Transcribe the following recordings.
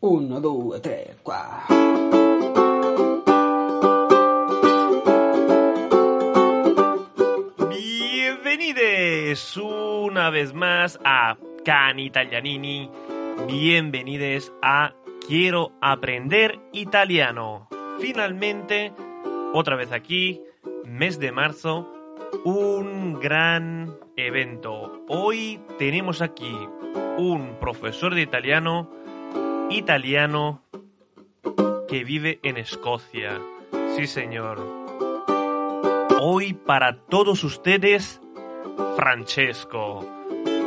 Uno, due, tre, qua. Bienvenidos una vez más a Can Italianini. Bienvenidos a Quiero aprender italiano. Finalmente, otra vez aquí, mes de marzo, un gran evento. Hoy tenemos aquí un profesor de italiano, italiano, que vive en Escocia. Sí, señor. Hoy para todos ustedes, Francesco,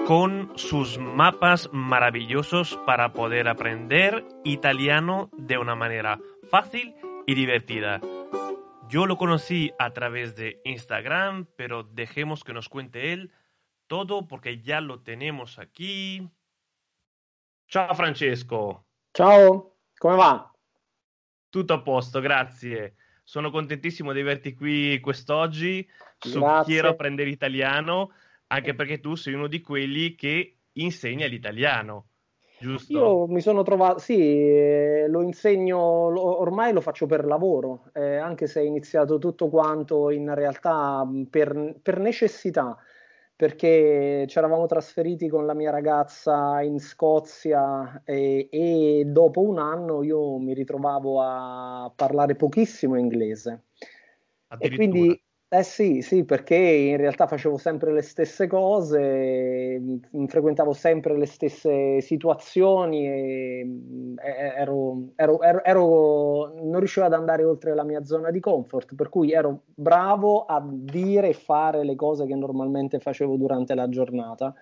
con sus mapas maravillosos para poder aprender italiano de una manera fácil y divertida. Yo lo conocí a través de Instagram, pero dejemos que nos cuente él todo porque ya lo tenemos aquí. Ciao Francesco. Ciao, come va? Tutto a posto, grazie. Sono contentissimo di averti qui quest'oggi su Grazie. Quiero apprendere italiano, anche perché tu sei uno di quelli che insegna l'italiano, giusto? Io mi sono trovato, sì, eh, lo insegno, ormai lo faccio per lavoro, eh, anche se è iniziato tutto quanto in realtà per, per necessità, perché ci eravamo trasferiti con la mia ragazza in Scozia e, e dopo un anno io mi ritrovavo a parlare pochissimo inglese. E quindi, eh sì, sì, perché in realtà facevo sempre le stesse cose, mh, frequentavo sempre le stesse situazioni mh, e- ero, ero- ero- ero- non riuscivo ad andare oltre la mia zona di comfort, per cui ero bravo a dire e fare le cose che normalmente facevo durante la giornata.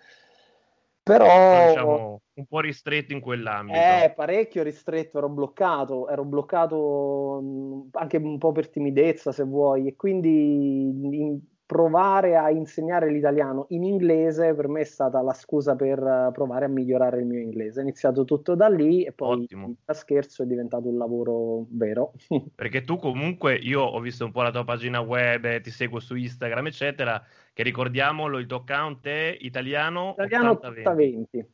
Però diciamo, un po' ristretto in quell'ambito. eh, parecchio ristretto, ero bloccato, ero bloccato mh, anche un po' per timidezza, se vuoi, e quindi in- provare a insegnare l'italiano in inglese per me è stata la scusa per provare a migliorare il mio inglese. È iniziato tutto da lì e poi Ottimo. da scherzo è diventato un lavoro vero. Perché tu comunque, io ho visto un po' la tua pagina web, eh, ti seguo su Instagram, eccetera, che ricordiamolo, il tuo account è italiano Italiano 80-20. 80-20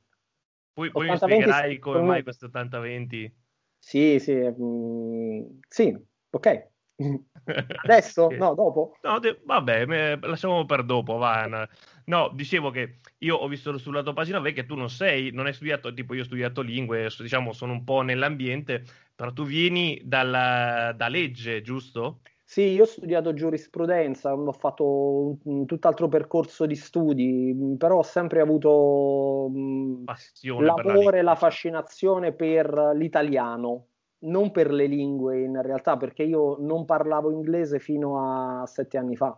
Poi, poi mi 80-20 spiegherai come mai questo 80-20. Sì, sì, mm, sì, ok. Adesso? No, dopo? No, de- vabbè, lasciamo per dopo, va. No, dicevo che io ho visto sulla tua pagina web che tu non sei, non hai studiato, tipo io ho studiato lingue, diciamo sono un po' nell'ambiente, però tu vieni dalla, da legge, giusto? Sì, io ho studiato giurisprudenza, ho fatto un, tutt'altro percorso di studi, però ho sempre avuto mh, Passione per la l'amore e lingua, la diciamo. fascinazione per l'italiano, non per le lingue in realtà, perché io non parlavo inglese fino a sette anni fa.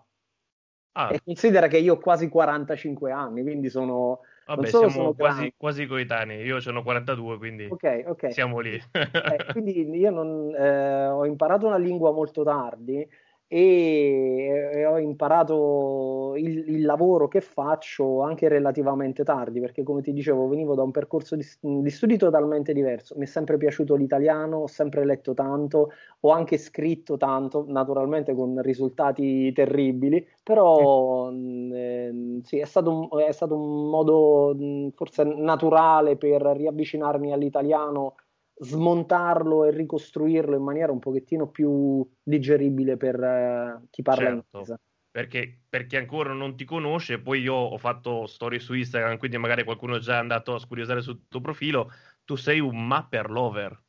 Ah, E considera che io ho quasi 45 anni, quindi sono, vabbè, siamo quasi, quasi coetanei, io sono 42, quindi Ok, ok. siamo lì. Eh, quindi io non, eh, ho imparato una lingua molto tardi e, ho imparato il, il lavoro che faccio anche relativamente tardi, perché come ti dicevo, venivo da un percorso di, di studi totalmente diverso. Mi è sempre piaciuto l'italiano, ho sempre letto tanto, ho anche scritto tanto, naturalmente con risultati terribili, però ehm, sì, è stato un, è stato un modo mh, forse naturale per riavvicinarmi all'italiano smontarlo e ricostruirlo in maniera un pochettino più digeribile per eh, chi parla Certo. inglese. perché, per chi ancora non ti conosce, poi io ho fatto storie su Instagram, quindi magari qualcuno è già andato a scuriosare sul tuo profilo, tu sei un mapper lover,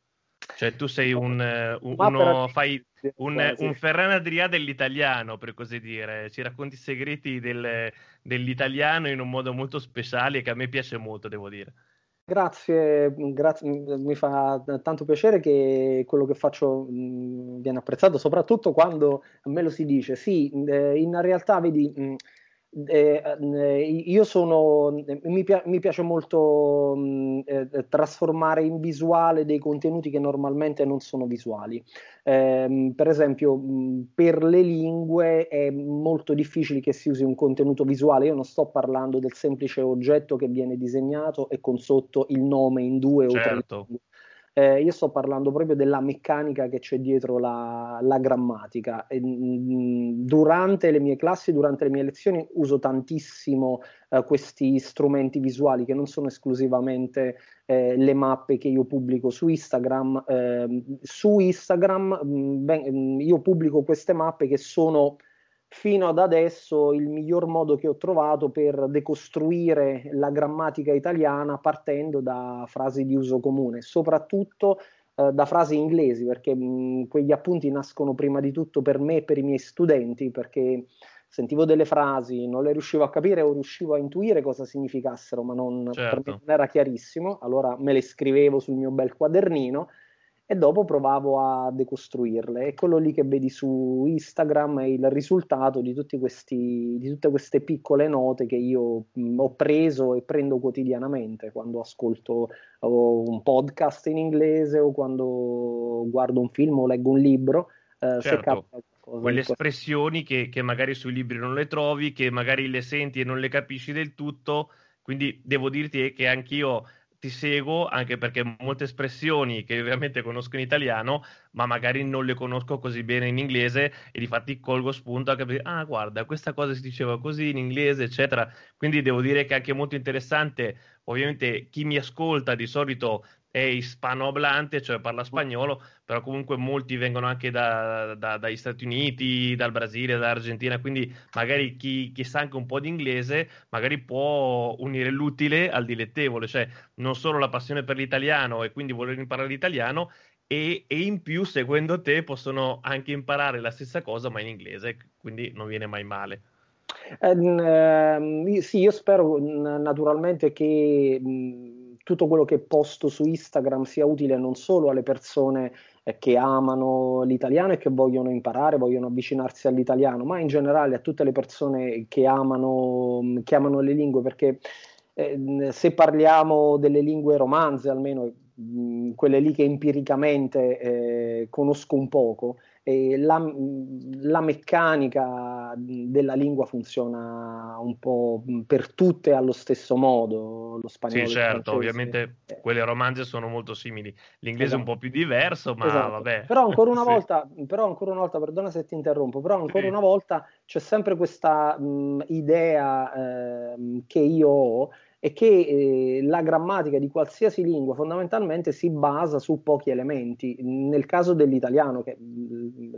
cioè tu sei un, eh, un- uno, fai un, un Ferran Adrià dell'italiano, per così dire, ci racconti i segreti del- dell'italiano in un modo molto speciale che a me piace molto, devo dire. Grazie, grazie, mi fa tanto piacere che quello che faccio mh, viene apprezzato, soprattutto quando me lo si dice. Sì, eh, in realtà, vedi, mh, eh, eh, io sono, mi, pi- mi piace molto mh, eh, trasformare in visuale dei contenuti che normalmente non sono visuali. Eh, per esempio, mh, per le lingue è molto difficile che si usi un contenuto visuale. Io non sto parlando del semplice oggetto che viene disegnato e con sotto il nome in due certo. o tre certo. Eh, io sto parlando proprio della meccanica che c'è dietro la, la grammatica. E, mh, mm, durante le mie classi, durante le mie lezioni, uso tantissimo eh, questi strumenti visuali che non sono esclusivamente eh, le mappe che io pubblico su Instagram. Ehm, su Instagram mh, mm, ben, mm, io pubblico queste mappe che sono fino ad adesso il miglior modo che ho trovato per decostruire la grammatica italiana partendo da frasi di uso comune, soprattutto eh, da frasi inglesi, perché mh, quegli appunti nascono prima di tutto per me e per i miei studenti, perché sentivo delle frasi, non le riuscivo a capire o riuscivo a intuire cosa significassero, ma non, certo. per me certo. non era chiarissimo, allora me le scrivevo sul mio bel quadernino e dopo provavo a decostruirle. È quello lì che vedi su Instagram è il risultato di, questi, di tutte queste piccole note che io mh, ho preso e prendo quotidianamente quando ascolto un podcast in inglese o quando guardo un film o leggo un libro. Eh, certo. Quelle espressioni che, che magari sui libri non le trovi, che magari le senti e non le capisci del tutto. Quindi devo dirti che anch'io ti seguo anche perché molte espressioni che ovviamente conosco in italiano, ma magari non le conosco così bene in inglese e difatti colgo spunto anche per dire, ah guarda, questa cosa si diceva così in inglese, eccetera. Quindi devo dire che è anche molto interessante, ovviamente chi mi ascolta di solito è ispanohablante, cioè parla spagnolo, però comunque molti vengono anche da, da, dagli Stati Uniti, dal Brasile, dall'Argentina, quindi magari chi, chi, sa anche un po' di inglese, magari può unire l'utile al dilettevole, cioè non solo la passione per l'italiano e quindi voler imparare l'italiano, e, e in più, seguendo te, possono anche imparare la stessa cosa, ma in inglese, quindi non viene mai male. Eh, sì, io spero naturalmente che tutto quello che posto su Instagram sia utile non solo alle persone eh, che amano l'italiano e che vogliono imparare, vogliono avvicinarsi all'italiano, ma in generale a tutte le persone che amano, che amano le lingue, perché eh, se parliamo delle lingue romanze, almeno mh, quelle lì che empiricamente eh, conosco un poco, la, la, meccanica della lingua funziona un po' per tutte allo stesso modo, lo spagnolo. Sì, certo, ovviamente eh. quelle romanze sono molto simili, l'inglese esatto. è un esatto. po' più diverso, ma esatto. vabbè. Però ancora una sì. volta, però ancora una volta, perdona se ti interrompo, però ancora sì. una volta c'è sempre questa mh, idea eh, che io ho è che eh, la grammatica di qualsiasi lingua fondamentalmente si basa su pochi elementi. Nel caso dell'italiano, che è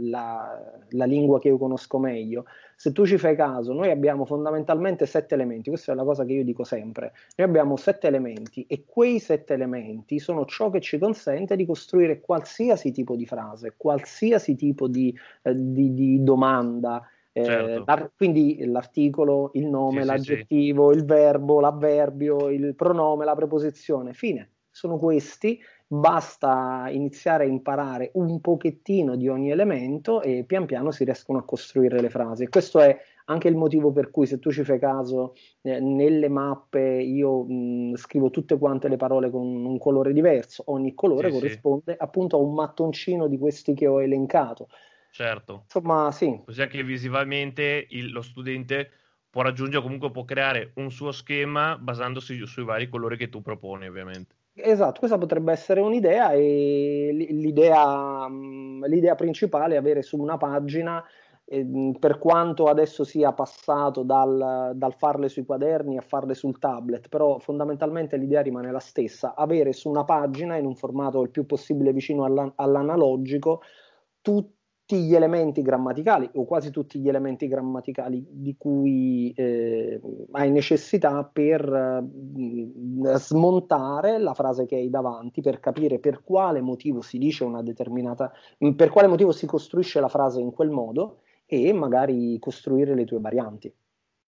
la, la, lingua che io conosco meglio, se tu ci fai caso, noi abbiamo fondamentalmente sette elementi, questa è la cosa che io dico sempre, noi abbiamo sette elementi e quei sette elementi sono ciò che ci consente di costruire qualsiasi tipo di frase, qualsiasi tipo di, eh, di, di domanda. Eh, certo. quindi l'articolo, il nome, sì, l'aggettivo, sì, sì. il verbo, l'avverbio, il pronome, la preposizione, fine. Sono questi, basta iniziare a imparare un pochettino di ogni elemento e pian piano si riescono a costruire le frasi. Questo è anche il motivo per cui, se tu ci fai caso, eh, nelle mappe io mh, scrivo tutte quante le parole con un colore diverso, ogni colore corrisponde appunto a un mattoncino di questi che ho elencato. Certo. Insomma, sì. Così anche visivamente il, lo studente può raggiungere, comunque può creare un suo schema basandosi sui vari colori che tu proponi, ovviamente. Esatto, questa potrebbe essere un'idea e l'idea, l'idea principale è avere su una pagina, eh, per quanto adesso sia passato dal, dal, farle sui quaderni a farle sul tablet, però fondamentalmente l'idea rimane la stessa, avere su una pagina in un formato il più possibile vicino all'analogico tutti tutti gli elementi grammaticali o quasi tutti gli elementi grammaticali di cui eh, hai necessità per eh, smontare la frase che hai davanti, per capire per quale motivo si dice una determinata, per quale motivo si costruisce la frase in quel modo e magari costruire le tue varianti.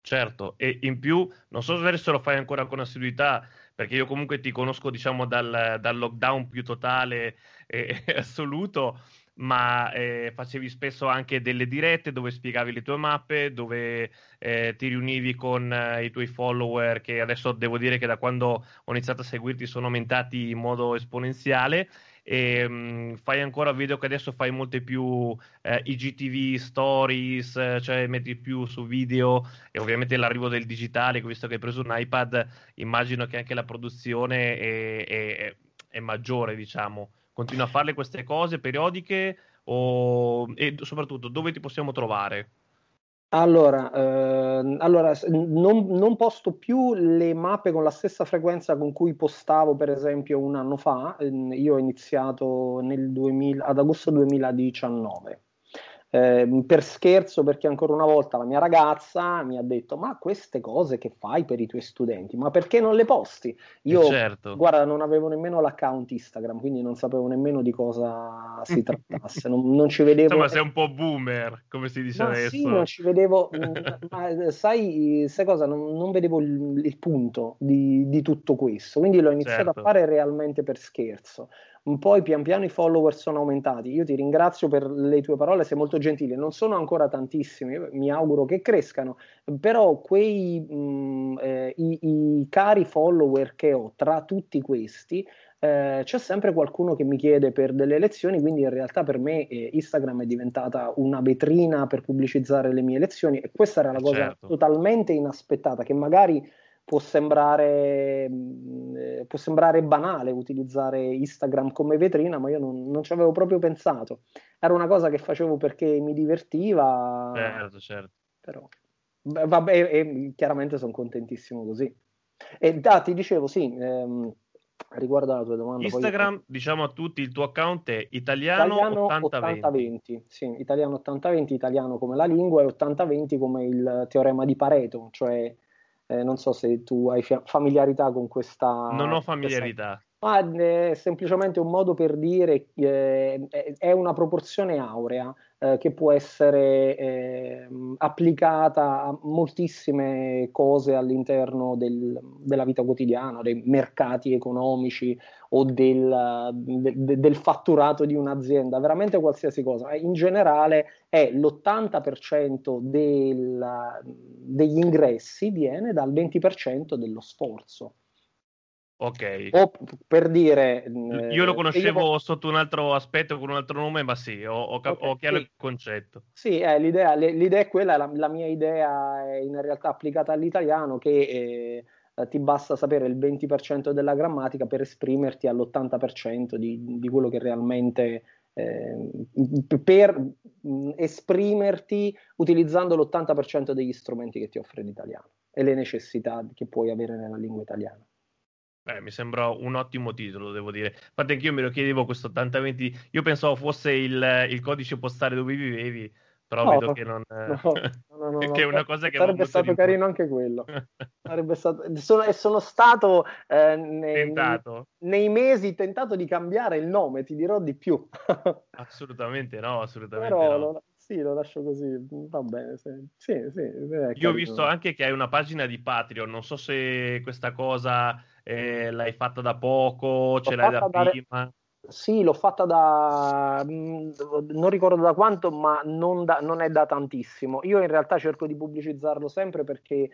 Certo, e in più, non so se lo fai ancora con assiduità, perché io comunque ti conosco, diciamo, dal, dal lockdown più totale e assoluto, ma eh, facevi spesso anche delle dirette dove spiegavi le tue mappe, dove eh, ti riunivi con eh, i tuoi follower, che adesso devo dire che da quando ho iniziato a seguirti sono aumentati in modo esponenziale. E, mh, mm, fai ancora video che adesso fai molte più eh, IGTV stories, cioè metti più su video e ovviamente l'arrivo del digitale, visto che hai preso un iPad, immagino che anche la produzione è, è, è maggiore, diciamo continua a fare queste cose periodiche o... e soprattutto dove ti possiamo trovare? Allora, eh, allora non, non, posto più le mappe con la stessa frequenza con cui postavo, per esempio, un anno fa. Io ho iniziato nel 2000, ad agosto 2019 eh, per scherzo, perché ancora una volta la mia ragazza mi ha detto: Ma queste cose che fai per i tuoi studenti, ma perché non le posti? Io, certo. guarda, non avevo nemmeno l'account Instagram, quindi non sapevo nemmeno di cosa si trattasse. non, non, ci vedevo. Insomma, sei un po' boomer, come si dice ma adesso. Sì, non ci vedevo, ma sai, sai cosa? Non, non vedevo il, il punto di, di, tutto questo, quindi l'ho iniziato certo. a fare realmente per scherzo poi pian piano i follower sono aumentati. Io ti ringrazio per le tue parole, sei molto gentile. Non sono ancora tantissimi, mi auguro che crescano, però quei mh, eh, i, i, cari follower che ho tra tutti questi. Eh, c'è sempre qualcuno che mi chiede per delle lezioni, quindi in realtà per me eh, Instagram è diventata una vetrina per pubblicizzare le mie lezioni e questa era la cosa certo. totalmente inaspettata che magari può sembrare, mm, eh, può sembrare banale utilizzare Instagram come vetrina, ma io non, non, ci avevo proprio pensato. Era una cosa che facevo perché mi divertiva. Certo, certo. Però, vabbè, e chiaramente sono contentissimo così. E ah, ti dicevo, sì, ehm, riguardo alla tua domanda. Instagram, poi... diciamo a tutti, il tuo account è italiano, italiano 80-20. 80-20. Sì, italiano 80-20, italiano come la lingua e 80-20 come il teorema di Pareto, cioè eh, non so se tu hai familiarità con questa. Non ho familiarità. Ma è semplicemente un modo per dire eh, è una proporzione aurea eh, che può essere eh, applicata a moltissime cose all'interno del, della vita quotidiana, dei mercati economici o del, de, del fatturato di un'azienda, veramente qualsiasi cosa. In generale è l'80% del, degli ingressi viene dal 20% dello sforzo. Ok. O per dire... Io lo eh, conoscevo io... sotto un altro aspetto, con un altro nome, ma sì, ho, ho, okay, ho chiaro sì. il concetto. Sì, eh, l'idea, l'idea, è quella, la, la, mia idea è in realtà applicata all'italiano che eh, ti basta sapere il 20% della grammatica per esprimerti all'80% di, di quello che realmente... Eh, per mh, esprimerti utilizzando l'80% degli strumenti che ti offre l'italiano e le necessità che puoi avere nella lingua italiana. Beh, mi sembra un ottimo titolo, devo dire. Infatti, anch'io me lo chiedevo questo 8020. Io pensavo fosse il, il codice postale dove vivevi, però no, vedo che non. No, no, no, che è una cosa che sarebbe stato carino anche quello. sarebbe stato... sono, sono stato eh, nei, nei, mesi tentato di cambiare il nome, ti dirò di più. assolutamente no, assolutamente però, no. Lo, sì, lo lascio così, va bene. Sì, sì, sì Io ho visto anche che hai una pagina di Patreon, non so se questa cosa eh, l'hai fatta da poco, ce l'hai da prima? Sì, l'ho fatta da mm, non ricordo da quanto, ma non, da, non, è da tantissimo. Io in realtà cerco di pubblicizzarlo sempre perché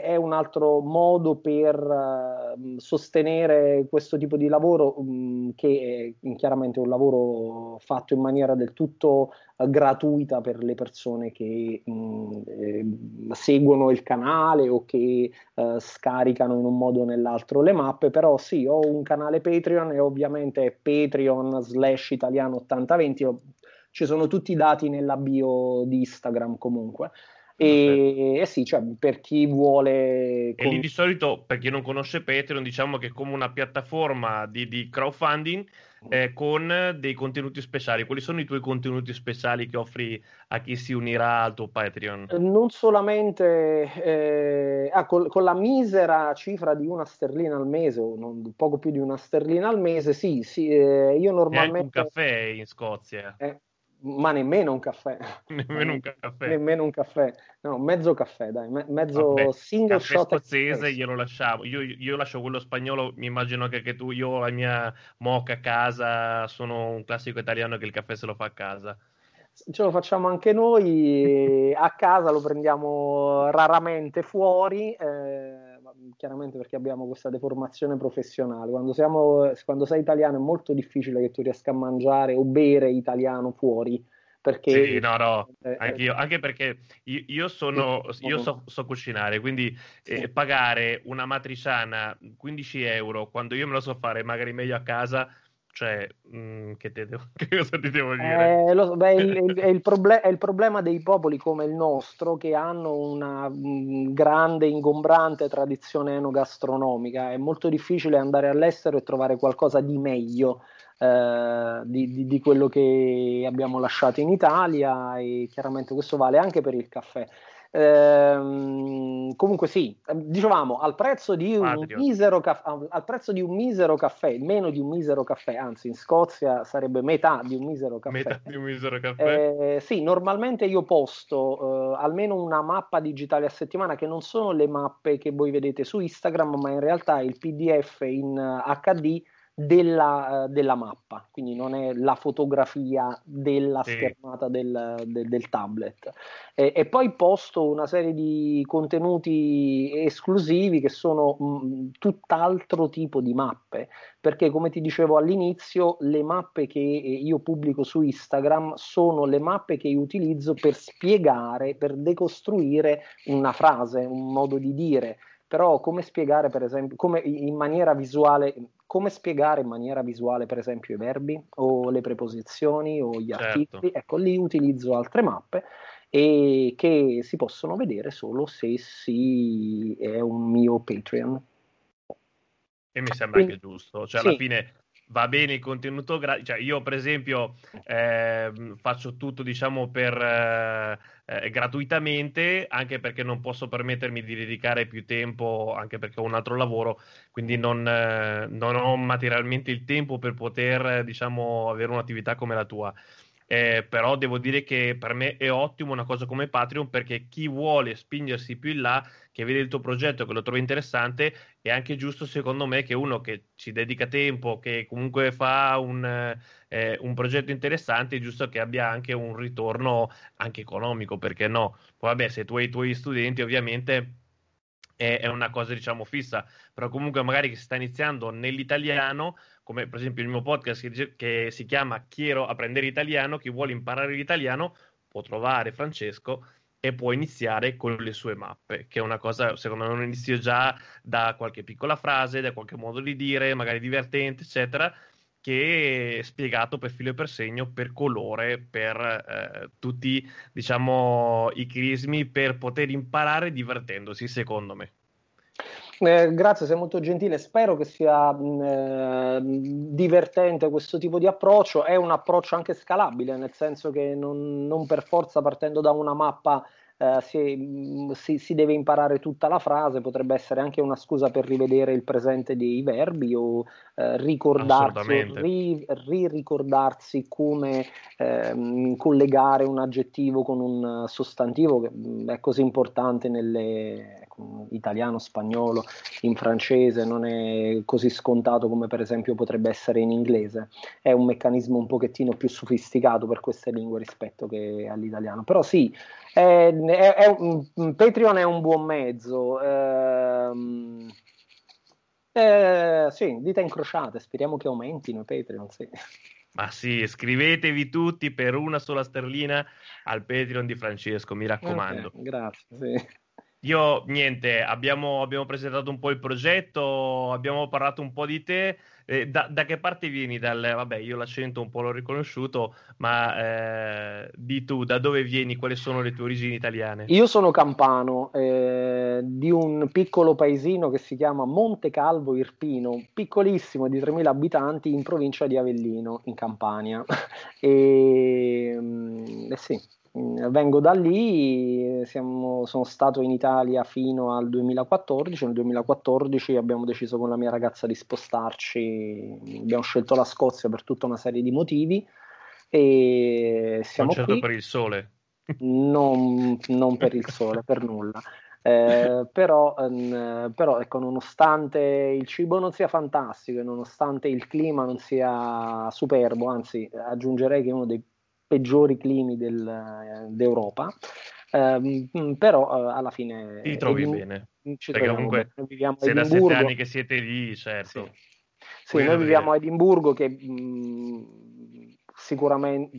è un altro modo per uh, sostenere questo tipo di lavoro um, che è chiaramente un lavoro fatto in maniera del tutto uh, gratuita per le persone che um, eh, seguono il canale o che uh, scaricano in un modo o nell'altro le mappe, però sì, ho un canale Patreon e ovviamente è Patreon slash italiano 8020, ci sono tutti i dati nella bio di Instagram comunque. E, e, sì, cioè, per chi vuole... E lì di solito, per chi non conosce Patreon, diciamo che è come una piattaforma di, di crowdfunding eh, con dei contenuti speciali. Quali sono i tuoi contenuti speciali che offri a chi si unirà al tuo Patreon? Non solamente eh, ah, con, con, la misera cifra di una sterlina al mese, o non, poco più di una sterlina al mese, sì, sì eh, io normalmente... un caffè in Scozia. Eh, ma nemmeno un caffè. nemmeno un caffè. nemmeno un caffè. No, mezzo caffè, dai, me- mezzo Vabbè, single caffè shot. scozzese glielo lasciamo. Io, io, lascio quello spagnolo, mi immagino che, che tu, io la mia moca a casa, sono un classico italiano che il caffè se lo fa a casa ce lo facciamo anche noi, a casa lo prendiamo raramente fuori, eh, chiaramente perché abbiamo questa deformazione professionale. Quando, siamo, quando sei italiano è molto difficile che tu riesca a mangiare o bere italiano fuori. Perché, sì, no, no, eh, anche, io, anche perché io, io, sono, io so, so cucinare, quindi eh, pagare una matriciana 15 euro quando io me lo so fare magari meglio a casa cioè, mh, mm, che, te devo, che, cosa ti devo dire? Eh, lo, beh, il, il, il proble- è il problema dei popoli come il nostro che hanno una mh, mm, grande, ingombrante tradizione enogastronomica. È molto difficile andare all'estero e trovare qualcosa di meglio eh, di, di, di quello che abbiamo lasciato in Italia e chiaramente questo vale anche per il caffè. Ehm, comunque sì, dicevamo al prezzo, di un misero caffè, al prezzo di un misero caffè, meno di un misero caffè, anzi in Scozia sarebbe metà di un misero caffè. Metà di un misero caffè. Eh, sì, normalmente io posto eh, almeno una mappa digitale a settimana che non sono le mappe che voi vedete su Instagram, ma in realtà il PDF in HD della, della, mappa, quindi non è la fotografia della sì. schermata del, del, del tablet. E, e, poi posto una serie di contenuti esclusivi che sono mh, tutt'altro tipo di mappe, perché come ti dicevo all'inizio, le mappe che io pubblico su Instagram sono le mappe che io utilizzo per spiegare, per decostruire una frase, un modo di dire però come spiegare per esempio come in maniera visuale come spiegare in maniera visuale, per esempio, i verbi o le preposizioni o gli certo. articoli. Ecco, lì utilizzo altre mappe e che si possono vedere solo se si è un mio Patreon. E mi sembra Quindi, anche giusto, cioè sì. alla fine va bene il contenuto gratis. Cioè, io, per esempio, eh, faccio tutto, diciamo, per eh, eh, gratuitamente, anche perché non posso permettermi di dedicare più tempo, anche perché ho un altro lavoro, quindi non, eh, non ho materialmente il tempo per poter, diciamo, avere un'attività come la tua. Eh, però devo dire che per me è ottimo una cosa come Patreon perché chi vuole spingersi più in là, che vede il tuo progetto, che lo trova interessante, è anche giusto secondo me che uno che ci dedica tempo, che comunque fa un, eh, un progetto interessante, è giusto che abbia anche un ritorno anche economico, perché no? Poi vabbè, se tu hai i tuoi studenti ovviamente è, è una cosa diciamo fissa, però comunque magari che si sta iniziando nell'italiano come per esempio il mio podcast che, dice, che si chiama Chiero apprendere italiano, chi vuole imparare l'italiano può trovare Francesco e può iniziare con le sue mappe, che è una cosa, secondo me, un inizio già da qualche piccola frase, da qualche modo di dire, magari divertente, eccetera, che è spiegato per filo e per segno, per colore, per eh, tutti, diciamo, i crismi, per poter imparare divertendosi, secondo me. Eh, grazie, sei molto gentile. Spero che sia mh, mm, eh, divertente questo tipo di approccio. È un approccio anche scalabile, nel senso che non, non per forza partendo da una mappa eh, si, mm, si, si, deve imparare tutta la frase, potrebbe essere anche una scusa per rivedere il presente dei verbi o eh, ricordarsi, ri, ricordarsi come eh, collegare un aggettivo con un sostantivo che mm, è così importante nelle ecco, italiano, spagnolo, in francese, non è così scontato come per esempio potrebbe essere in inglese. È un meccanismo un pochettino più sofisticato per queste lingue rispetto che all'italiano. Però sì, è, è, è un, Patreon è un buon mezzo. Ehm, eh, sì, dita incrociate, speriamo che aumentino i Patreon, sì. Ma sì, iscrivetevi tutti per una sola sterlina al Patreon di Francesco, mi raccomando. Okay, grazie, sì. Io niente, abbiamo, abbiamo, presentato un po' il progetto, abbiamo parlato un po' di te. Eh, da, da, che parte vieni? Dal, vabbè, io l'accento un po' l'ho riconosciuto, ma eh, di tu, da dove vieni? Quali sono le tue origini italiane? Io sono campano, eh, di un piccolo paesino che si chiama Monte Calvo Irpino, piccolissimo, di 3.000 abitanti, in provincia di Avellino, in Campania. e, mm, eh sì, Mm, vengo da lì, siamo, sono stato in Italia fino al 2014, nel 2014 abbiamo deciso con la mia ragazza di spostarci, abbiamo scelto la Scozia per tutta una serie di motivi E siamo non certo qui. per il sole. Non, non per il sole, per nulla. Eh, però, ehm, però ecco, nonostante il cibo non sia fantastico e nonostante il clima non sia superbo, anzi aggiungerei che è uno dei peggiori climi del, d'Europa, ehm, però eh, alla fine... Ti trovi in, bene. Ci Perché comunque bene. sei da sette anni che siete lì, certo. Sì, sì noi viviamo a Edimburgo che mh, sicuramente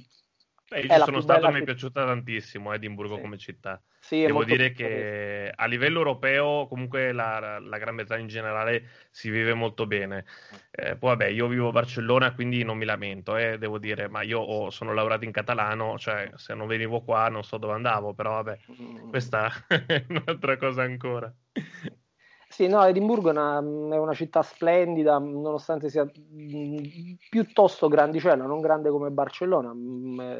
Beh, io sono stato, mi è piaciuta tantissimo Edimburgo sì. come città. Sì, Devo dire che a livello europeo, comunque la, la, Gran Bretagna in generale si vive molto bene. Eh, poi vabbè, io vivo a Barcellona, quindi non mi lamento, eh, devo dire, ma io ho, sono laureato in catalano, cioè se non venivo qua non so dove andavo, però vabbè, mm. questa è un'altra cosa ancora. Sì, no, Edimburgo è una, è una, città splendida, nonostante sia piuttosto grandicella, non grande come Barcellona.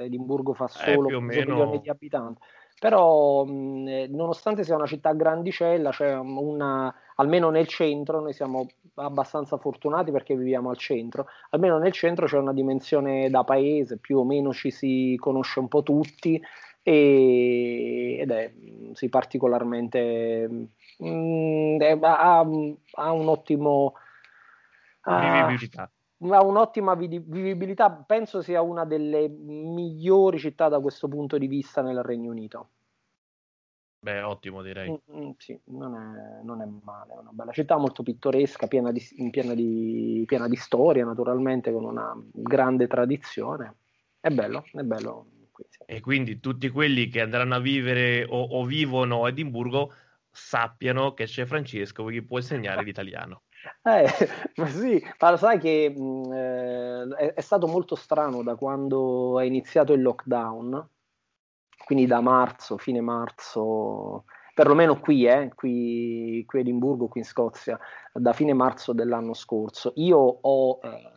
Edimburgo fa eh, solo eh, milioni di abitanti. Però, mh, nonostante sia una città grandicella, c'è una, almeno nel centro, noi siamo abbastanza fortunati perché viviamo al centro, almeno nel centro c'è una dimensione da paese, più o meno ci si conosce un po' tutti e, ed è sì, particolarmente mh, ha, ha, un ottimo vivibilità. Ha un'ottima vivibilità, penso sia una delle migliori città da questo punto di vista nel Regno Unito. Beh, ottimo direi. Mm, mm, sì, non è, non è, male, è una bella città molto pittoresca, piena di, piena, di, piena di storia naturalmente, con una grande tradizione. È bello, è bello. E quindi tutti quelli che andranno a vivere o, o vivono a Edimburgo sappiano che c'è Francesco che può insegnare l'italiano. Eh, ma sì, ma lo sai che mh, mm, eh, è, è, stato molto strano da quando è iniziato il lockdown, quindi da marzo, fine marzo, perlomeno qui, eh, qui, qui a Edimburgo, qui in Scozia, da fine marzo dell'anno scorso. Io ho eh,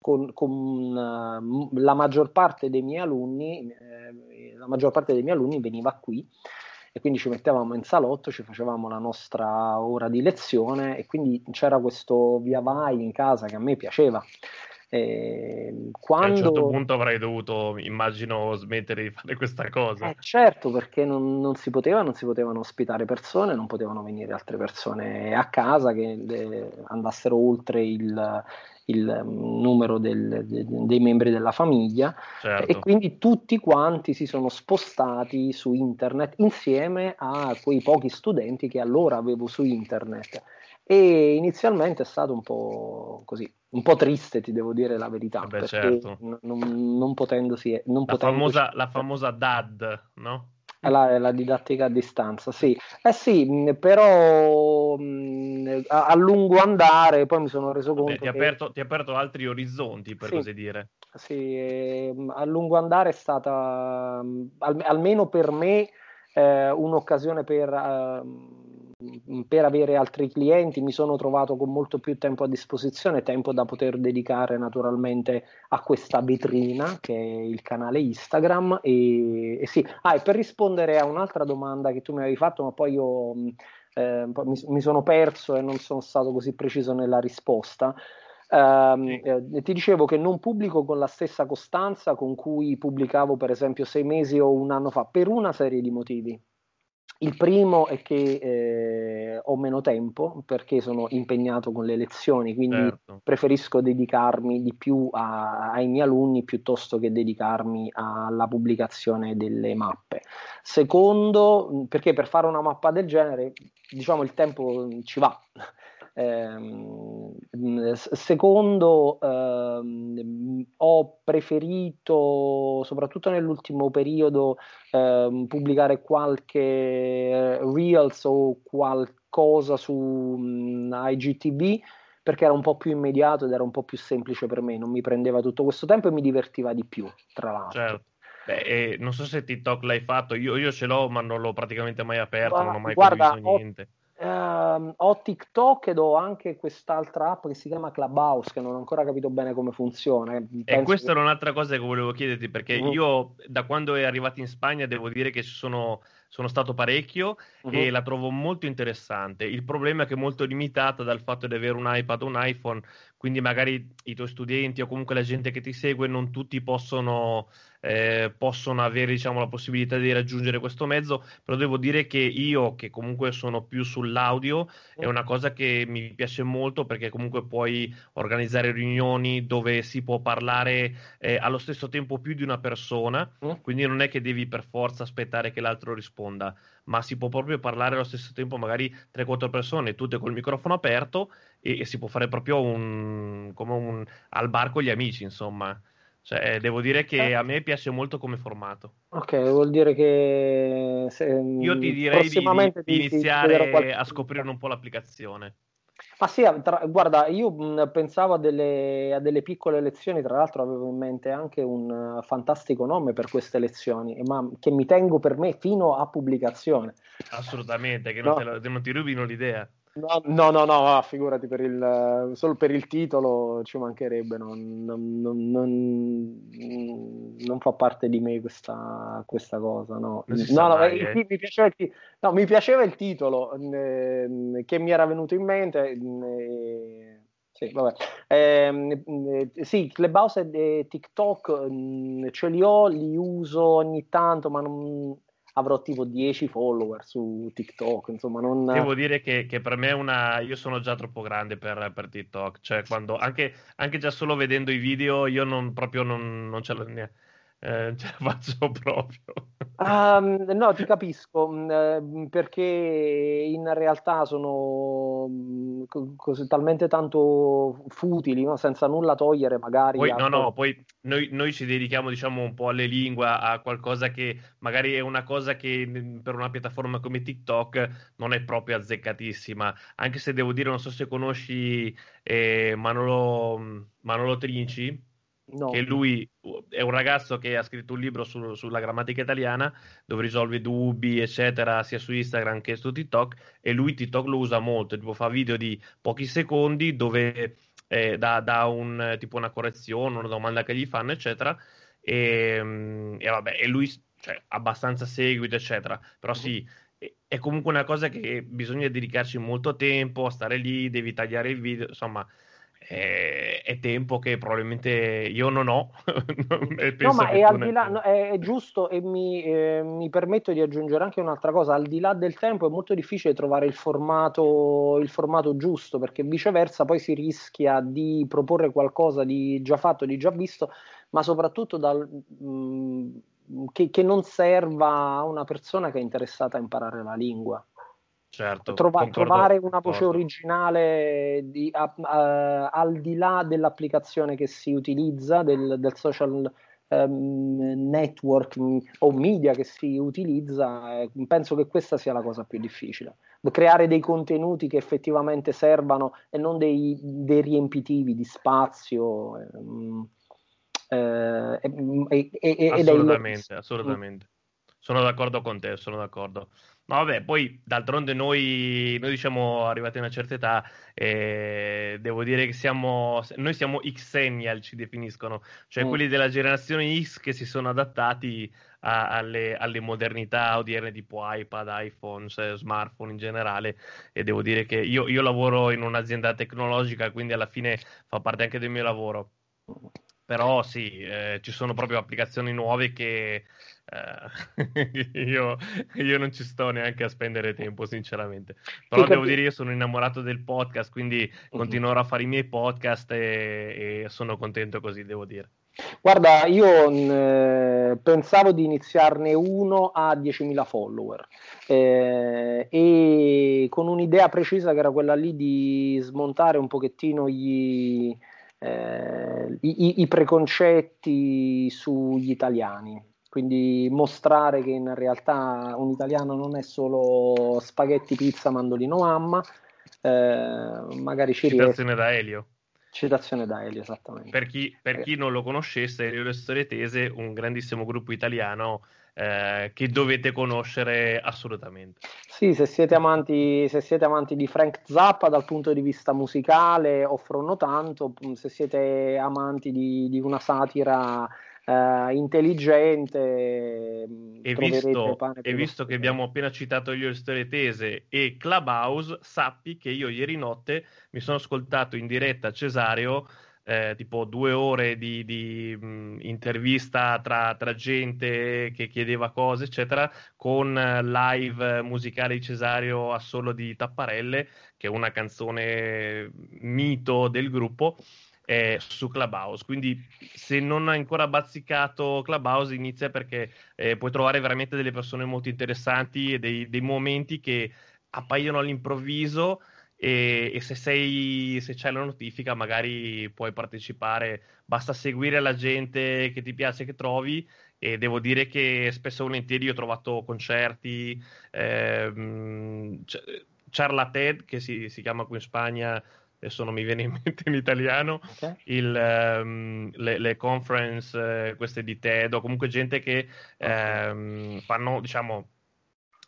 con, con uh, la maggior parte dei miei alunni, eh, la maggior parte dei miei alunni veniva qui e quindi ci mettevamo in salotto, ci facevamo la nostra ora di lezione e quindi c'era questo via vai in casa che a me piaceva. E quando... a un certo punto avrei dovuto, immagino, smettere di fare questa cosa. Eh, certo, perché non, non, si poteva, non si potevano ospitare persone, non potevano venire altre persone a casa che de- andassero oltre il, il mm, numero del, de, dei membri della famiglia certo. e quindi tutti quanti si sono spostati su internet insieme a quei pochi studenti che allora avevo su internet e inizialmente è stato un po' così un po' triste ti devo dire la verità perché certo. non, non, potendosi non la. Famosa, la famosa DAD no? La, la, didattica a distanza, sì. Eh sì, però mh, a, a, lungo andare poi mi sono reso conto Vabbè, ti, ha che... aperto, ti ha aperto altri orizzonti, per sì, così dire. Sì, eh, a lungo andare è stata, al, almeno per me, eh, un'occasione per... Uh, per avere altri clienti mi sono trovato con molto più tempo a disposizione, tempo da poter dedicare naturalmente a questa vetrina che è il canale Instagram e, e sì, ah, e per rispondere a un'altra domanda che tu mi avevi fatto ma poi io eh, mi, mi, sono perso e non sono stato così preciso nella risposta. Uh, eh, ti dicevo che non pubblico con la stessa costanza con cui pubblicavo per esempio sei mesi o un anno fa per una serie di motivi. Il primo è che eh, ho meno tempo perché sono impegnato con le lezioni, quindi certo. preferisco dedicarmi di più a, ai miei alunni piuttosto che dedicarmi alla pubblicazione delle mappe. Secondo, perché per fare una mappa del genere, diciamo, il tempo ci va. Eh, secondo, ehm, ho preferito, soprattutto nell'ultimo periodo, ehm, pubblicare qualche Reels o qualcosa su mh, mm, IGTV perché era un po' più immediato ed era un po' più semplice per me, non mi prendeva tutto questo tempo e mi divertiva di più, tra l'altro. Certo. Beh, eh, non so se TikTok l'hai fatto, io, io, ce l'ho ma non l'ho praticamente mai aperto, Ma, non ho mai guarda, condiviso niente. Ho Uh, ho TikTok ed ho anche quest'altra app che si chiama Clubhouse che non ho ancora capito bene come funziona. Penso e questa che... era un'altra cosa che volevo chiederti perché uh-huh. io da quando è arrivato in Spagna devo dire che sono sono stato parecchio uh-huh. e la trovo molto interessante. Il problema è che è molto limitata dal fatto di avere un iPad o un iPhone, quindi magari i tuoi studenti o comunque la gente che ti segue non tutti possono, eh, possono avere diciamo, la possibilità di raggiungere questo mezzo, però devo dire che io che comunque sono più sull'audio è una cosa che mi piace molto perché comunque puoi organizzare riunioni dove si può parlare eh, allo stesso tempo più di una persona, quindi non è che devi per forza aspettare che l'altro risponda, ma si può proprio parlare allo stesso tempo magari 3-4 persone, tutte col microfono aperto e, e si può fare proprio un, come un, al bar con gli amici, insomma. Cioè, devo dire che eh. a me piace molto come formato. Ok, vuol dire che se, io ti direi di, di, iniziare qualche... a scoprire un po' l'applicazione. Ma sì, tra, guarda, io mh, pensavo a delle, a delle, piccole lezioni, tra l'altro avevo in mente anche un uh, fantastico nome per queste lezioni, ma che mi tengo per me fino a pubblicazione. Assolutamente, che non, no. te, non ti rubino l'idea. No, no, no, no, figurati per il, solo per il titolo ci mancherebbe, non, non, non, non fa parte di me questa, questa cosa. No, no, no mai, eh. mi, piaceva il, no, mi piaceva il titolo eh, che mi era venuto in mente. Eh, sì, vabbè. Eh, sì, Clubhouse e TikTok mm, ce li ho, li uso ogni tanto, ma non, avrò tipo 10 follower su TikTok, insomma non... Devo dire che, che per me è una... io sono già troppo grande per, per TikTok, cioè quando anche, anche, già solo vedendo i video io non proprio non, non ce l'ho neanche eh, ce la faccio proprio. Um, no, ti capisco, eh, perché in realtà sono mm, così, talmente tanto futili, no? senza nulla togliere magari. Poi, no, no, poi noi, noi, ci dedichiamo diciamo un po' alle lingue, a qualcosa che magari è una cosa che mm, per una piattaforma come TikTok non è proprio azzeccatissima, anche se devo dire, non so se conosci eh, Manolo, mm, Manolo Trinci No. Che lui è un ragazzo che ha scritto un libro su, sulla grammatica italiana dove risolve dubbi, eccetera, sia su Instagram che su TikTok. E lui TikTok lo usa molto, tipo fa video di pochi secondi dove eh, dà, dà un, tipo una correzione, una domanda che gli fanno, eccetera. E, mm, e vabbè, e lui cioè, abbastanza seguito, eccetera. Però sì, è comunque una cosa che bisogna dedicarci molto tempo a stare lì, devi tagliare il video, insomma è, è, tempo che probabilmente io non ho. no, ma è, al di là, no, è, giusto e mi, eh, mi, permetto di aggiungere anche un'altra cosa, al di là del tempo è molto difficile trovare il formato, il formato giusto perché viceversa poi si rischia di proporre qualcosa di già fatto, di già visto, ma soprattutto dal... Mh, mm, che, che non serva a una persona che è interessata a imparare la lingua. Certo, Trova, trovare una voce originale di, a, a, al di là dell'applicazione che si utilizza, del, del social um, network o media che si utilizza, eh, penso che questa sia la cosa più difficile. Creare dei contenuti che effettivamente servano e non dei, dei riempitivi di spazio. Um, eh, e, e, assolutamente, assolutamente. Sono d'accordo con te, sono d'accordo. No, vabbè, poi d'altronde noi, noi diciamo arrivati a una certa età, eh, devo dire che siamo, noi siamo Xennial, ci definiscono, cioè mm. quelli della generazione X che si sono adattati a, alle, alle, modernità odierne tipo iPad, iPhone, cioè smartphone in generale e devo dire che io, io lavoro in un'azienda tecnologica, quindi alla fine fa parte anche del mio lavoro. Però sì, eh, ci sono proprio applicazioni nuove che eh, io, io, non ci sto neanche a spendere tempo, sinceramente. Però sì, devo dire, io sono innamorato del podcast, quindi uh-huh. continuerò a fare i miei podcast e, e, sono contento così, devo dire. Guarda, io eh, pensavo di iniziarne uno a 10.000 follower eh, e con un'idea precisa che era quella lì di smontare un pochettino gli, eh, i, i, preconcetti sugli italiani quindi mostrare che in realtà un italiano non è solo spaghetti, pizza, mandolino, mamma, eh, magari ci riesce. da Elio. Citazione da Elio, esattamente. Per chi, per chi non lo conoscesse, Elio Le Storie Tese, un grandissimo gruppo italiano eh, che dovete conoscere assolutamente. Sì, se siete, amanti, se siete amanti di Frank Zappa dal punto di vista musicale offrono tanto, se siete amanti di, di una satira uh, intelligente. E visto, e visto che abbiamo appena citato gli storie tese e Clubhouse, sappi che io ieri notte mi sono ascoltato in diretta Cesareo eh, tipo due ore di, di mh, intervista tra, tra, gente che chiedeva cose, eccetera, con live musicale di Cesario a solo di Tapparelle, che è una canzone mito del gruppo. Eh, su Clubhouse. Quindi, se non hai ancora bazzicato Clubhouse, inizia perché eh, puoi trovare veramente delle persone molto interessanti e dei, dei momenti che appaiono all'improvviso e, e se, sei, se c'è la notifica magari puoi partecipare, basta seguire la gente che ti piace, che trovi e devo dire che spesso e volentieri ho trovato concerti, ehm, Charla TED che si, si, chiama qui in Spagna, adesso non mi viene in mente in italiano, okay. il, um, le, le, conference, eh, queste di TED o comunque gente che okay. ehm, fanno diciamo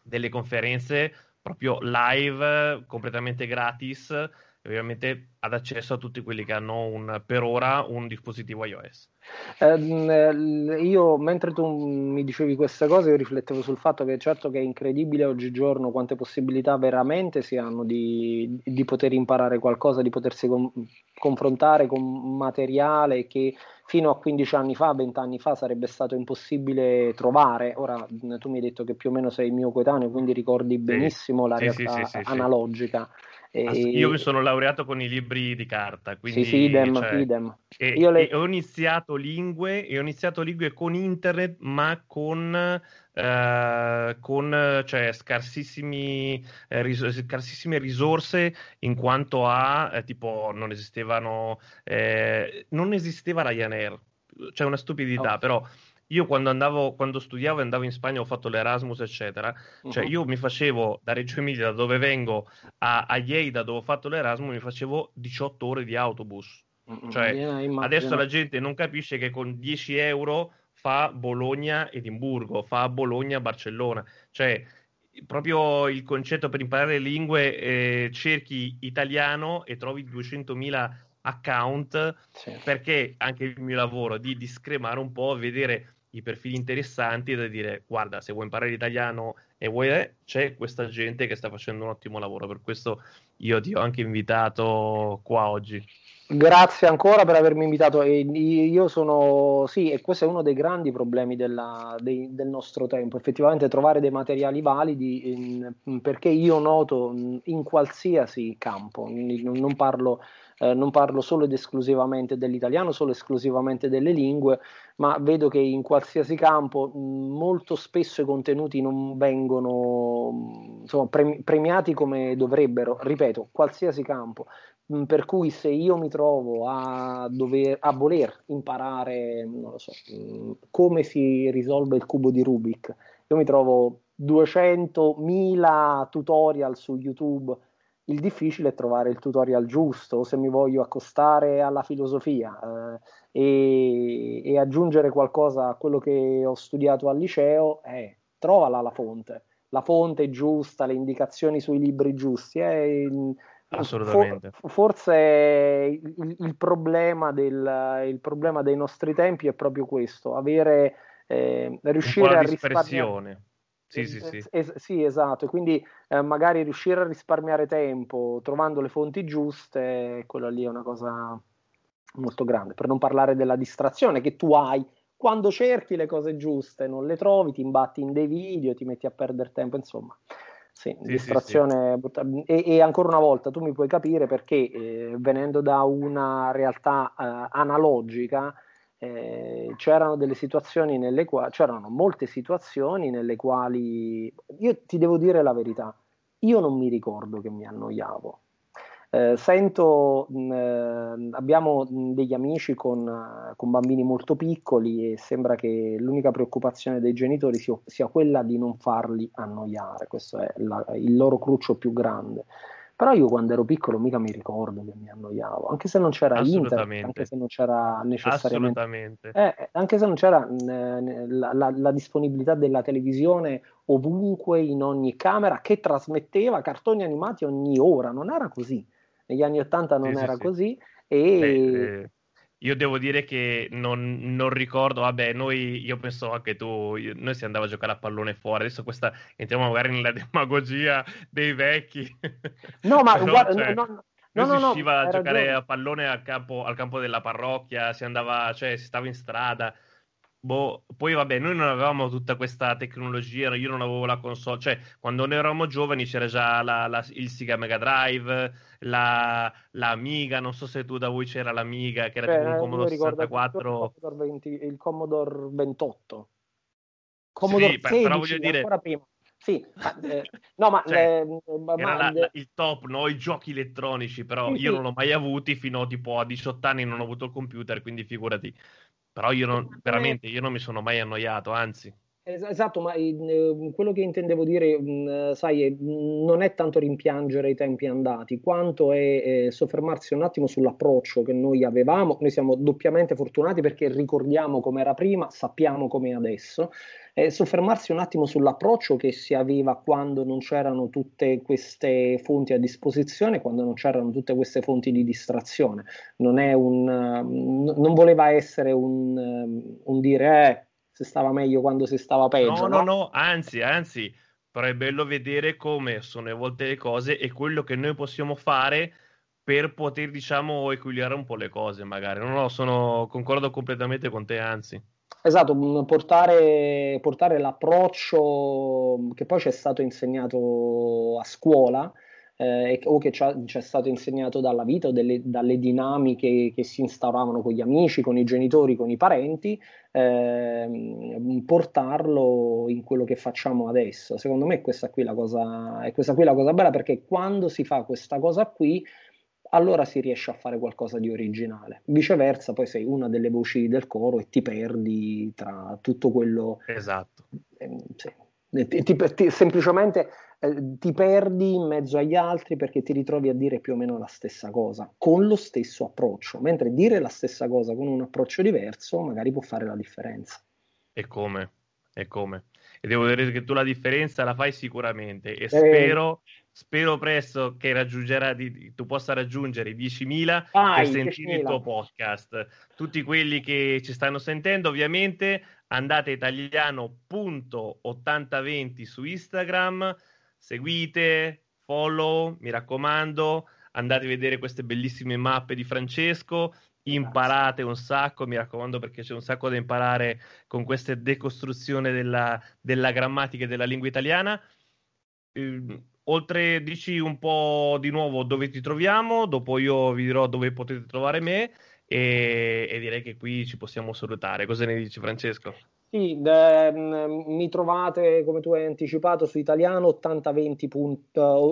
delle conferenze proprio live, completamente gratis, ovviamente ad accesso a tutti quelli che hanno un, per ora un dispositivo iOS. Eh, io mentre tu mi dicevi queste cose, io riflettevo sul fatto che certo che è incredibile oggigiorno quante possibilità veramente si hanno di, di poter imparare qualcosa, di potersi con, confrontare con materiale che fino a 15 anni fa, 20 anni fa sarebbe stato impossibile trovare. Ora tu mi hai detto che più o meno sei mio coetaneo, quindi ricordi benissimo sì, la sì, realtà sì, analogica. E... Io mi sono laureato con i libri di carta, quindi sì, sì, idem, cioè, idem. E, Io le... e ho iniziato lingue e ho iniziato lingue con internet, ma con Uh, con cioè, scarsissimi, eh, ris- scarsissime risorse in quanto a eh, tipo non esistevano eh, non esisteva Ryanair cioè una stupidità oh. però io quando andavo, quando studiavo e andavo in Spagna ho fatto l'Erasmus, eccetera. Cioè, uh-huh. io mi facevo da Reggio Emilia, da dove vengo, a, a Lleida, dove ho fatto l'Erasmus, mi facevo 18 ore di autobus. Uh-huh. Cioè, yeah, adesso la gente non capisce che con 10 euro fa Bologna-Edimburgo, fa Bologna-Barcellona. Cioè, proprio il concetto per imparare le lingue, eh, cerchi italiano e trovi 200.000 account sì. perché anche il mio lavoro di, di scremare un po', vedere i perfili interessanti da dire guarda se vuoi imparare l'italiano e vuoi eh, c'è questa gente che sta facendo un ottimo lavoro per questo io ti ho anche invitato qua oggi. Grazie ancora per avermi invitato. Io sono sì e questo è uno dei grandi problemi della, dei, del nostro tempo effettivamente trovare dei materiali validi in, perché io noto in qualsiasi campo non parlo eh, non parlo solo ed esclusivamente dell'italiano, solo esclusivamente delle lingue, ma vedo che in qualsiasi campo molto spesso i contenuti non vengono insomma, premi- premiati come dovrebbero, ripeto, qualsiasi campo. Per cui se io mi trovo a, dover, a voler imparare, non lo so, come si risolve il cubo di Rubik, io mi trovo 200.000 tutorial su YouTube il difficile è trovare il tutorial giusto, se mi voglio accostare alla filosofia eh, e, e, aggiungere qualcosa a quello che ho studiato al liceo, eh, trovala la fonte, la fonte giusta, le indicazioni sui libri giusti. Eh, Assolutamente. For, forse il, il, problema del, il, problema dei nostri tempi è proprio questo, avere, eh, riuscire a risparmiare sì, sì, sì. Es- sì esatto. Quindi eh, magari riuscire a risparmiare tempo trovando le fonti giuste, quella lì è una cosa molto grande. Per non parlare della distrazione che tu hai quando cerchi le cose giuste, non le trovi, ti imbatti in dei video, ti metti a perdere tempo, insomma. Sì, sì distrazione. Sì, sì. E, e, ancora una volta tu mi puoi capire perché eh, venendo da una realtà eh, analogica, eh, c'erano delle situazioni nelle quali c'erano molte situazioni nelle quali io ti devo dire la verità, io non mi ricordo che mi annoiavo. Eh, sento, mh, eh, abbiamo degli amici con, con, bambini molto piccoli e sembra che l'unica preoccupazione dei genitori sia, sia quella di non farli annoiare, questo è la, il loro cruccio più grande. Però io quando ero piccolo mica mi ricordo che mi annoiavo, anche se non c'era internet, anche se non c'era necessariamente... Eh, eh, anche se non c'era eh, la, la, la, disponibilità della televisione ovunque, in ogni camera, che trasmetteva cartoni animati ogni ora, non era così. Negli anni Ottanta non sì, era sì, così. E... Beh, eh, io devo dire che non, non, ricordo, vabbè, noi, io penso anche tu, io, noi si andava a giocare a pallone fuori, adesso questa entriamo magari nella demagogia dei vecchi. No, ma Però, guarda, cioè, no, no, no, si usciva a giocare ragione. a pallone al campo, al campo della parrocchia, si andava, cioè si stava in strada. Boh, poi vabbè, noi non avevamo tutta questa tecnologia, io non avevo la console, cioè quando noi eravamo giovani c'era già la, la, il Sega Mega Drive, la, la, Amiga, non so se tu da voi c'era l'Amiga, che era Beh, tipo un Commodore 64. Il Commodore, 20, il Commodore 28. Commodore sì, 16, però voglio dire... ancora prima. Sì, ma, eh, no, ma, cioè, eh, ma la, la, il top, no? I giochi elettronici, però sì, io sì. non l'ho mai avuti fino tipo a 18 anni, non ho avuto il computer, quindi figurati. Però io non, veramente io non mi sono mai annoiato, anzi. Esatto, ma eh, quello che intendevo dire, mh, sai, non è tanto rimpiangere i tempi andati, quanto è eh, soffermarsi un attimo sull'approccio che noi avevamo. Noi siamo doppiamente fortunati perché ricordiamo come era prima, sappiamo come è adesso eh, soffermarsi un attimo sull'approccio che si aveva quando non c'erano tutte queste fonti a disposizione, quando non c'erano tutte queste fonti di distrazione. Non, un, non voleva essere un, un dire eh, se stava meglio quando si stava peggio. No, no, no, no, anzi, anzi, però è bello vedere come sono evolte le cose e quello che noi possiamo fare per poter, diciamo, equilibrare un po' le cose, magari. No, no, sono, concordo completamente con te, anzi. Esatto, portare, portare l'approccio che poi ci è stato insegnato a scuola eh, o che ci, è stato insegnato dalla vita o delle, dalle dinamiche che si instauravano con gli amici, con i genitori, con i parenti, eh, portarlo in quello che facciamo adesso. Secondo me questa qui la cosa, è questa qui la cosa bella perché quando si fa questa cosa qui allora si riesce a fare qualcosa di originale. Viceversa, poi sei una delle voci del coro e ti perdi tra tutto quello. Esatto. Eh, sì. ti, ti, semplicemente eh, ti perdi in mezzo agli altri perché ti ritrovi a dire più o meno la stessa cosa, con lo stesso approccio, mentre dire la stessa cosa con un approccio diverso magari può fare la differenza. E come? E come? E devo dire che tu la differenza la fai sicuramente e eh, spero Spero presto che di, tu possa raggiungere i 10.000 Vai, per sentire 10.000. il tuo podcast. Tutti quelli che ci stanno sentendo, ovviamente, andate italiano.8020 su Instagram, seguite, follow, mi raccomando, andate a vedere queste bellissime mappe di Francesco, imparate un sacco, mi raccomando perché c'è un sacco da imparare con questa decostruzione della, della grammatica e della lingua italiana. Ehm, oltre dici un po' di nuovo dove ti troviamo, dopo io vi dirò dove potete trovare me e, e direi che qui ci possiamo salutare. Cosa ne dici Francesco? Sì, eh, mi trovate come tu hai anticipato su italiano 8020,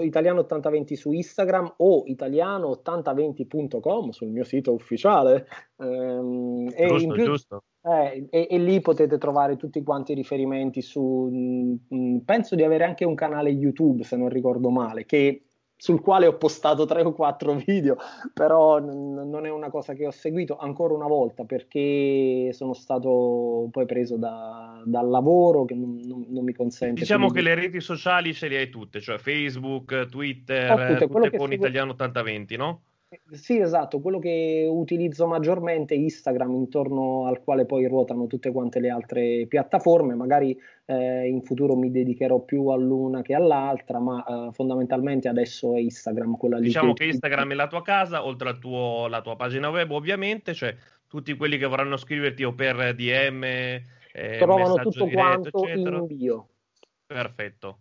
italiano 8020 su Instagram o italiano8020.com sul mio sito ufficiale. Eh, giusto, più, giusto. Eh, e, e, lì potete trovare tutti quanti i riferimenti su, mh, mm, penso di avere anche un canale YouTube se non ricordo male, che, sul quale ho postato tre o quattro video, però n- non è una cosa che ho seguito ancora una volta perché sono stato poi preso da, dal lavoro che non, non, non mi consente. Diciamo che di... le reti sociali ce le hai tutte, cioè Facebook, Twitter, oh, tutte, tutte con seguo... Italiano 8020, no? Sì, esatto, quello che utilizzo maggiormente è Instagram, intorno al quale poi ruotano tutte quante le altre piattaforme, magari eh, in futuro mi dedicherò più all'una che all'altra, ma eh, fondamentalmente adesso è Instagram quella lì. Diciamo che, Instagram è la tua casa, oltre alla tua pagina web ovviamente, cioè tutti quelli che vorranno scriverti o per DM, eh, trovano tutto diretto, quanto eccetera. in bio. Perfetto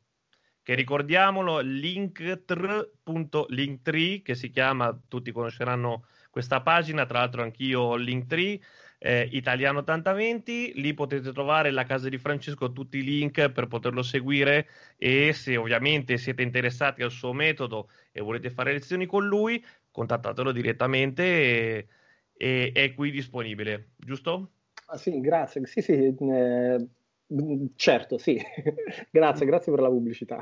che ricordiamolo, linktr.linktree, che si chiama, tutti conosceranno questa pagina, tra l'altro anch'io ho Linktree, eh, Italiano 8020, lì potete trovare la casa di Francesco, tutti i link per poterlo seguire e se ovviamente siete interessati al suo metodo e volete fare lezioni con lui, contattatelo direttamente e, e è qui disponibile, giusto? Ah, sì, grazie. Sì, sì, eh, certo, sì. grazie, grazie per la pubblicità.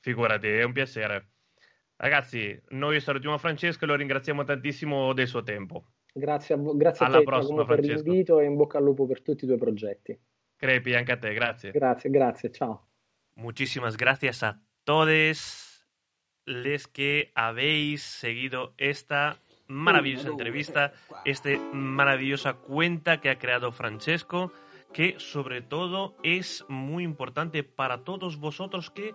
Figurati, è un piacere. Ragazzi, noi salutiamo Francesco e lo ringraziamo tantissimo del suo tempo. Grazie a, grazie Alla a te prossima, per l'invito e in bocca al lupo per tutti i tuoi progetti. Crepi, anche a te, grazie. Grazie, grazie, ciao. Muchísimas gracias a todos les que habéis seguido esta maravillosa entrevista, esta maravillosa cuenta que ha creado Francesco, que sobre todo es muy importante para todos vosotros que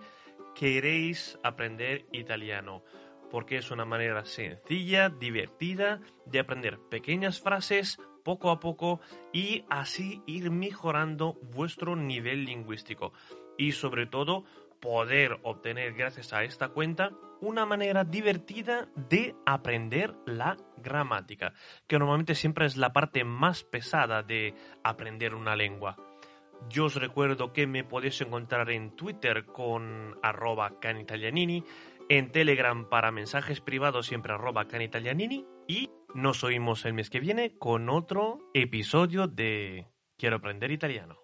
queréis aprender italiano, porque es una manera sencilla, divertida de aprender pequeñas frases poco a poco y así ir mejorando vuestro nivel lingüístico. Y sobre todo poder obtener gracias a esta cuenta una manera divertida de aprender la gramática, que normalmente siempre es la parte más pesada de aprender una lengua. Yo os recuerdo que me podéis encontrar en Twitter con arroba canitalianini, en Telegram para mensajes privados siempre arroba canitalianini y nos oímos el mes que viene con otro episodio de Quiero aprender italiano.